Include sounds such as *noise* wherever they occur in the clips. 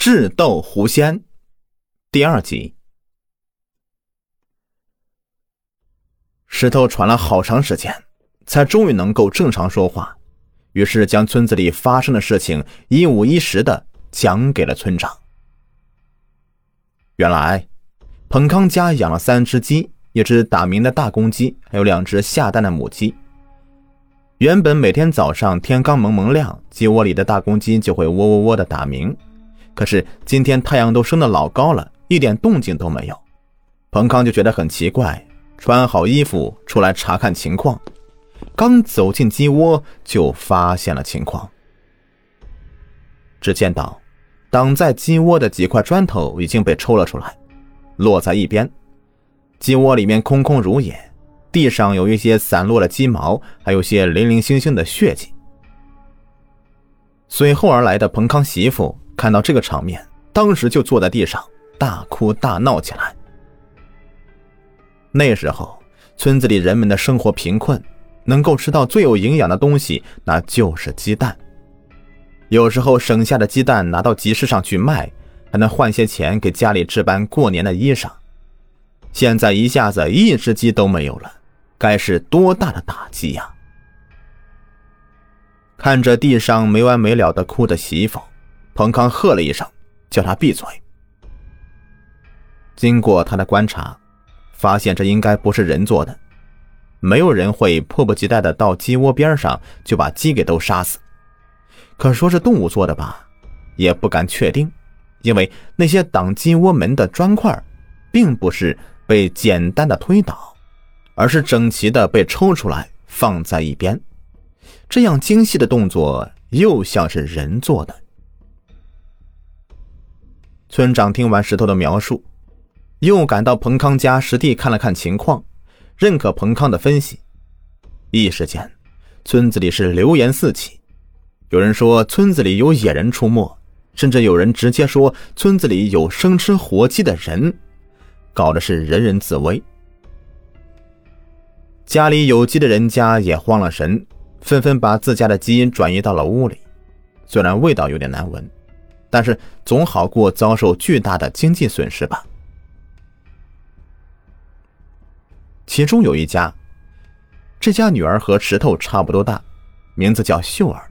智斗狐仙第二集。石头喘了好长时间，才终于能够正常说话，于是将村子里发生的事情一五一十的讲给了村长。原来，彭康家养了三只鸡，一只打鸣的大公鸡，还有两只下蛋的母鸡。原本每天早上天刚蒙蒙亮，鸡窝里的大公鸡就会喔喔喔的打鸣。可是今天太阳都升得老高了，一点动静都没有。彭康就觉得很奇怪，穿好衣服出来查看情况。刚走进鸡窝，就发现了情况。只见到挡在鸡窝的几块砖头已经被抽了出来，落在一边。鸡窝里面空空如也。地上有一些散落的鸡毛，还有些零零星星的血迹。随后而来的彭康媳妇看到这个场面，当时就坐在地上大哭大闹起来。那时候，村子里人们的生活贫困，能够吃到最有营养的东西，那就是鸡蛋。有时候省下的鸡蛋拿到集市上去卖，还能换些钱给家里置办过年的衣裳。现在一下子一只鸡都没有了。该是多大的打击呀！看着地上没完没了的哭的媳妇，彭康喝了一声，叫他闭嘴。经过他的观察，发现这应该不是人做的，没有人会迫不及待的到鸡窝边上就把鸡给都杀死。可说是动物做的吧，也不敢确定，因为那些挡鸡窝门的砖块，并不是被简单的推倒。而是整齐的被抽出来放在一边，这样精细的动作又像是人做的。村长听完石头的描述，又赶到彭康家实地看了看情况，认可彭康的分析。一时间，村子里是流言四起，有人说村子里有野人出没，甚至有人直接说村子里有生吃活鸡的人，搞的是人人自危。家里有鸡的人家也慌了神，纷纷把自家的鸡转移到了屋里。虽然味道有点难闻，但是总好过遭受巨大的经济损失吧。其中有一家，这家女儿和石头差不多大，名字叫秀儿。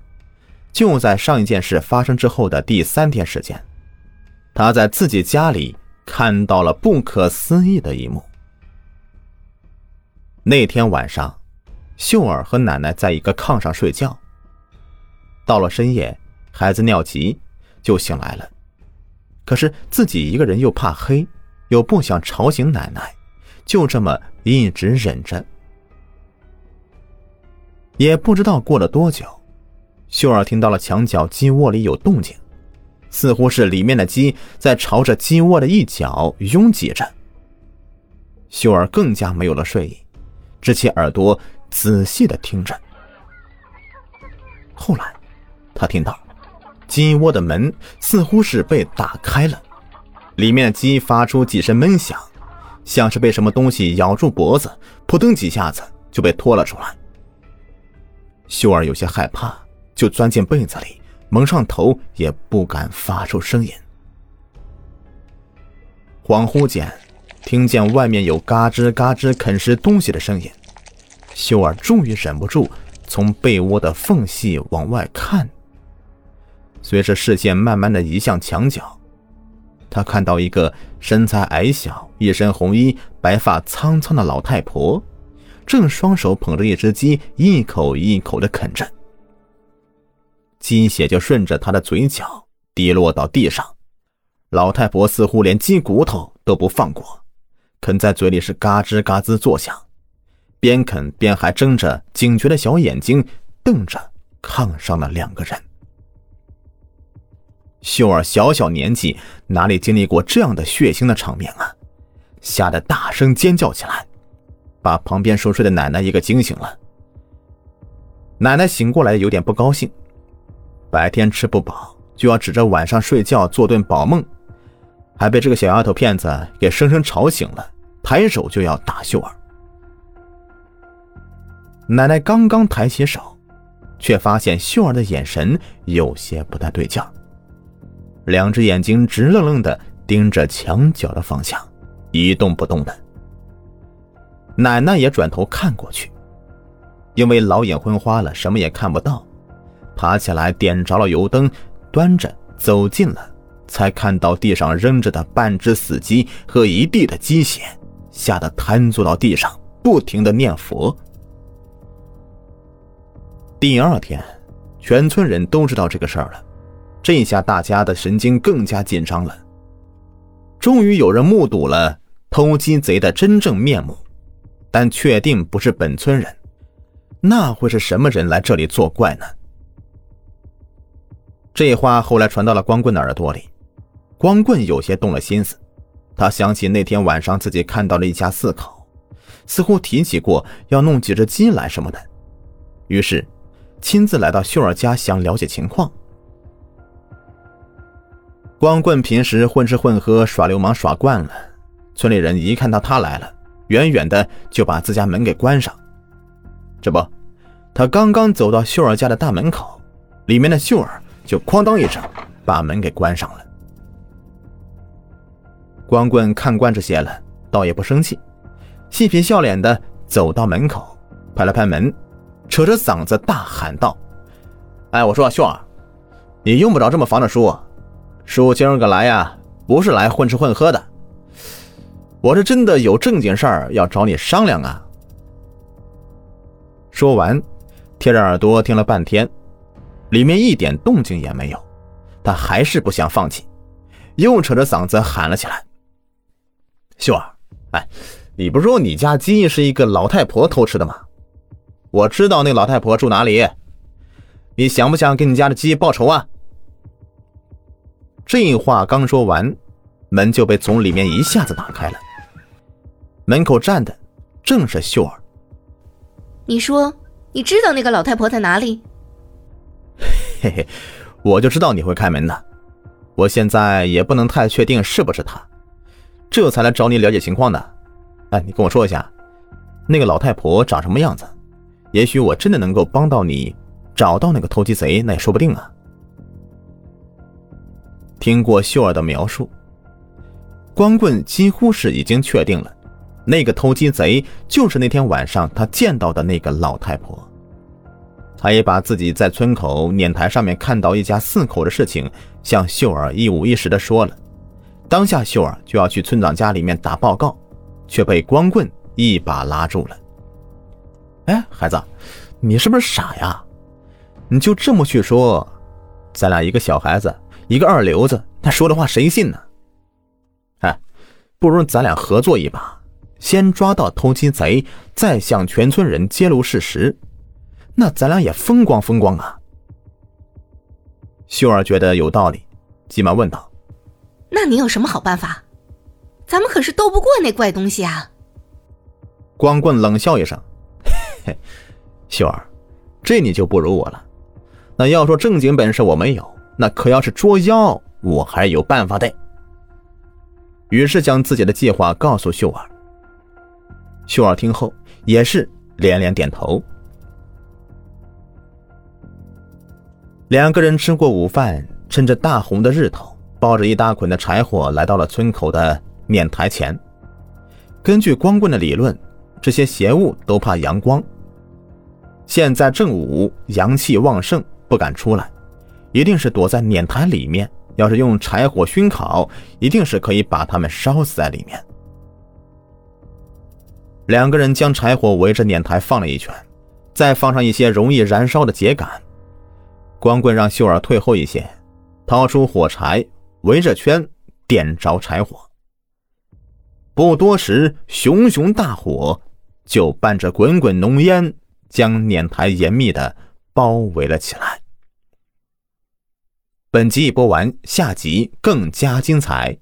就在上一件事发生之后的第三天时间，她在自己家里看到了不可思议的一幕。那天晚上，秀儿和奶奶在一个炕上睡觉。到了深夜，孩子尿急，就醒来了。可是自己一个人又怕黑，又不想吵醒奶奶，就这么一直忍着。也不知道过了多久，秀儿听到了墙角鸡窝里有动静，似乎是里面的鸡在朝着鸡窝的一角拥挤着。秀儿更加没有了睡意。支起耳朵，仔细的听着。后来，他听到鸡窝的门似乎是被打开了，里面的鸡发出几声闷响，像是被什么东西咬住脖子，扑腾几下子就被拖了出来。秀儿有些害怕，就钻进被子里，蒙上头，也不敢发出声音。恍惚间。听见外面有嘎吱嘎吱啃食东西的声音，秀儿终于忍不住从被窝的缝隙往外看。随着视线慢慢的移向墙角，他看到一个身材矮小、一身红衣、白发苍苍的老太婆，正双手捧着一只鸡，一口一口的啃着。鸡血就顺着她的嘴角滴落到地上，老太婆似乎连鸡骨头都不放过。啃在嘴里是嘎吱嘎吱作响，边啃边还睁着警觉的小眼睛瞪着炕上的两个人。秀儿小小年纪哪里经历过这样的血腥的场面啊，吓得大声尖叫起来，把旁边熟睡的奶奶一个惊醒了。奶奶醒过来有点不高兴，白天吃不饱就要指着晚上睡觉做顿饱梦。还被这个小丫头片子给生生吵醒了，抬手就要打秀儿。奶奶刚刚抬起手，却发现秀儿的眼神有些不太对劲两只眼睛直愣愣的盯着墙角的方向，一动不动的。奶奶也转头看过去，因为老眼昏花了，什么也看不到，爬起来点着了油灯，端着走近了，才看到地上扔着的半只死鸡和一地的鸡血，吓得瘫坐到地上，不停的念佛。第二天，全村人都知道这个事儿了。这下大家的神经更加紧张了。终于有人目睹了偷鸡贼的真正面目，但确定不是本村人，那会是什么人来这里作怪呢？这话后来传到了光棍的耳朵里，光棍有些动了心思。他想起那天晚上自己看到了一家四口，似乎提起过要弄几只鸡来什么的，于是亲自来到秀儿家想了解情况。光棍平时混吃混喝、耍流氓耍惯了，村里人一看到他来了，远远的就把自家门给关上。这不，他刚刚走到秀儿家的大门口，里面的秀儿就哐当一声把门给关上了。光棍看惯这些了，倒也不生气，嬉皮笑脸的走到门口，拍了拍门，扯着嗓子大喊道：“哎，我说秀儿，你用不着这么防着叔。”叔今儿个来呀，不是来混吃混喝的，我是真的有正经事儿要找你商量啊。说完，贴着耳朵听了半天，里面一点动静也没有，他还是不想放弃，又扯着嗓子喊了起来：“秀儿，哎，你不说你家鸡是一个老太婆偷吃的吗？我知道那老太婆住哪里，你想不想给你家的鸡报仇啊？”这话刚说完，门就被从里面一下子打开了。门口站的正是秀儿。你说你知道那个老太婆在哪里？*laughs* 嘿嘿，我就知道你会开门的。我现在也不能太确定是不是她，这才来找你了解情况的。哎，你跟我说一下，那个老太婆长什么样子？也许我真的能够帮到你，找到那个偷鸡贼，那也说不定啊。听过秀儿的描述，光棍几乎是已经确定了，那个偷鸡贼就是那天晚上他见到的那个老太婆。他也把自己在村口碾台上面看到一家四口的事情向秀儿一五一十的说了。当下秀儿就要去村长家里面打报告，却被光棍一把拉住了。哎，孩子，你是不是傻呀？你就这么去说，咱俩一个小孩子。一个二流子，他说的话谁信呢？哎，不如咱俩合作一把，先抓到偷鸡贼，再向全村人揭露事实，那咱俩也风光风光啊！秀儿觉得有道理，急忙问道：“那你有什么好办法？咱们可是斗不过那怪东西啊！”光棍冷笑一声：“ *laughs* 嘿，秀儿，这你就不如我了。那要说正经本事，我没有。”那可要是捉妖，我还有办法的。于是将自己的计划告诉秀儿。秀儿听后也是连连点头。两个人吃过午饭，趁着大红的日头，抱着一大捆的柴火来到了村口的碾台前。根据光棍的理论，这些邪物都怕阳光。现在正午，阳气旺盛，不敢出来。一定是躲在碾台里面。要是用柴火熏烤，一定是可以把他们烧死在里面。两个人将柴火围着碾台放了一圈，再放上一些容易燃烧的秸秆。光棍让秀儿退后一些，掏出火柴，围着圈点着柴火。不多时，熊熊大火就伴着滚滚浓烟，将碾台严密的包围了起来。本集已播完，下集更加精彩。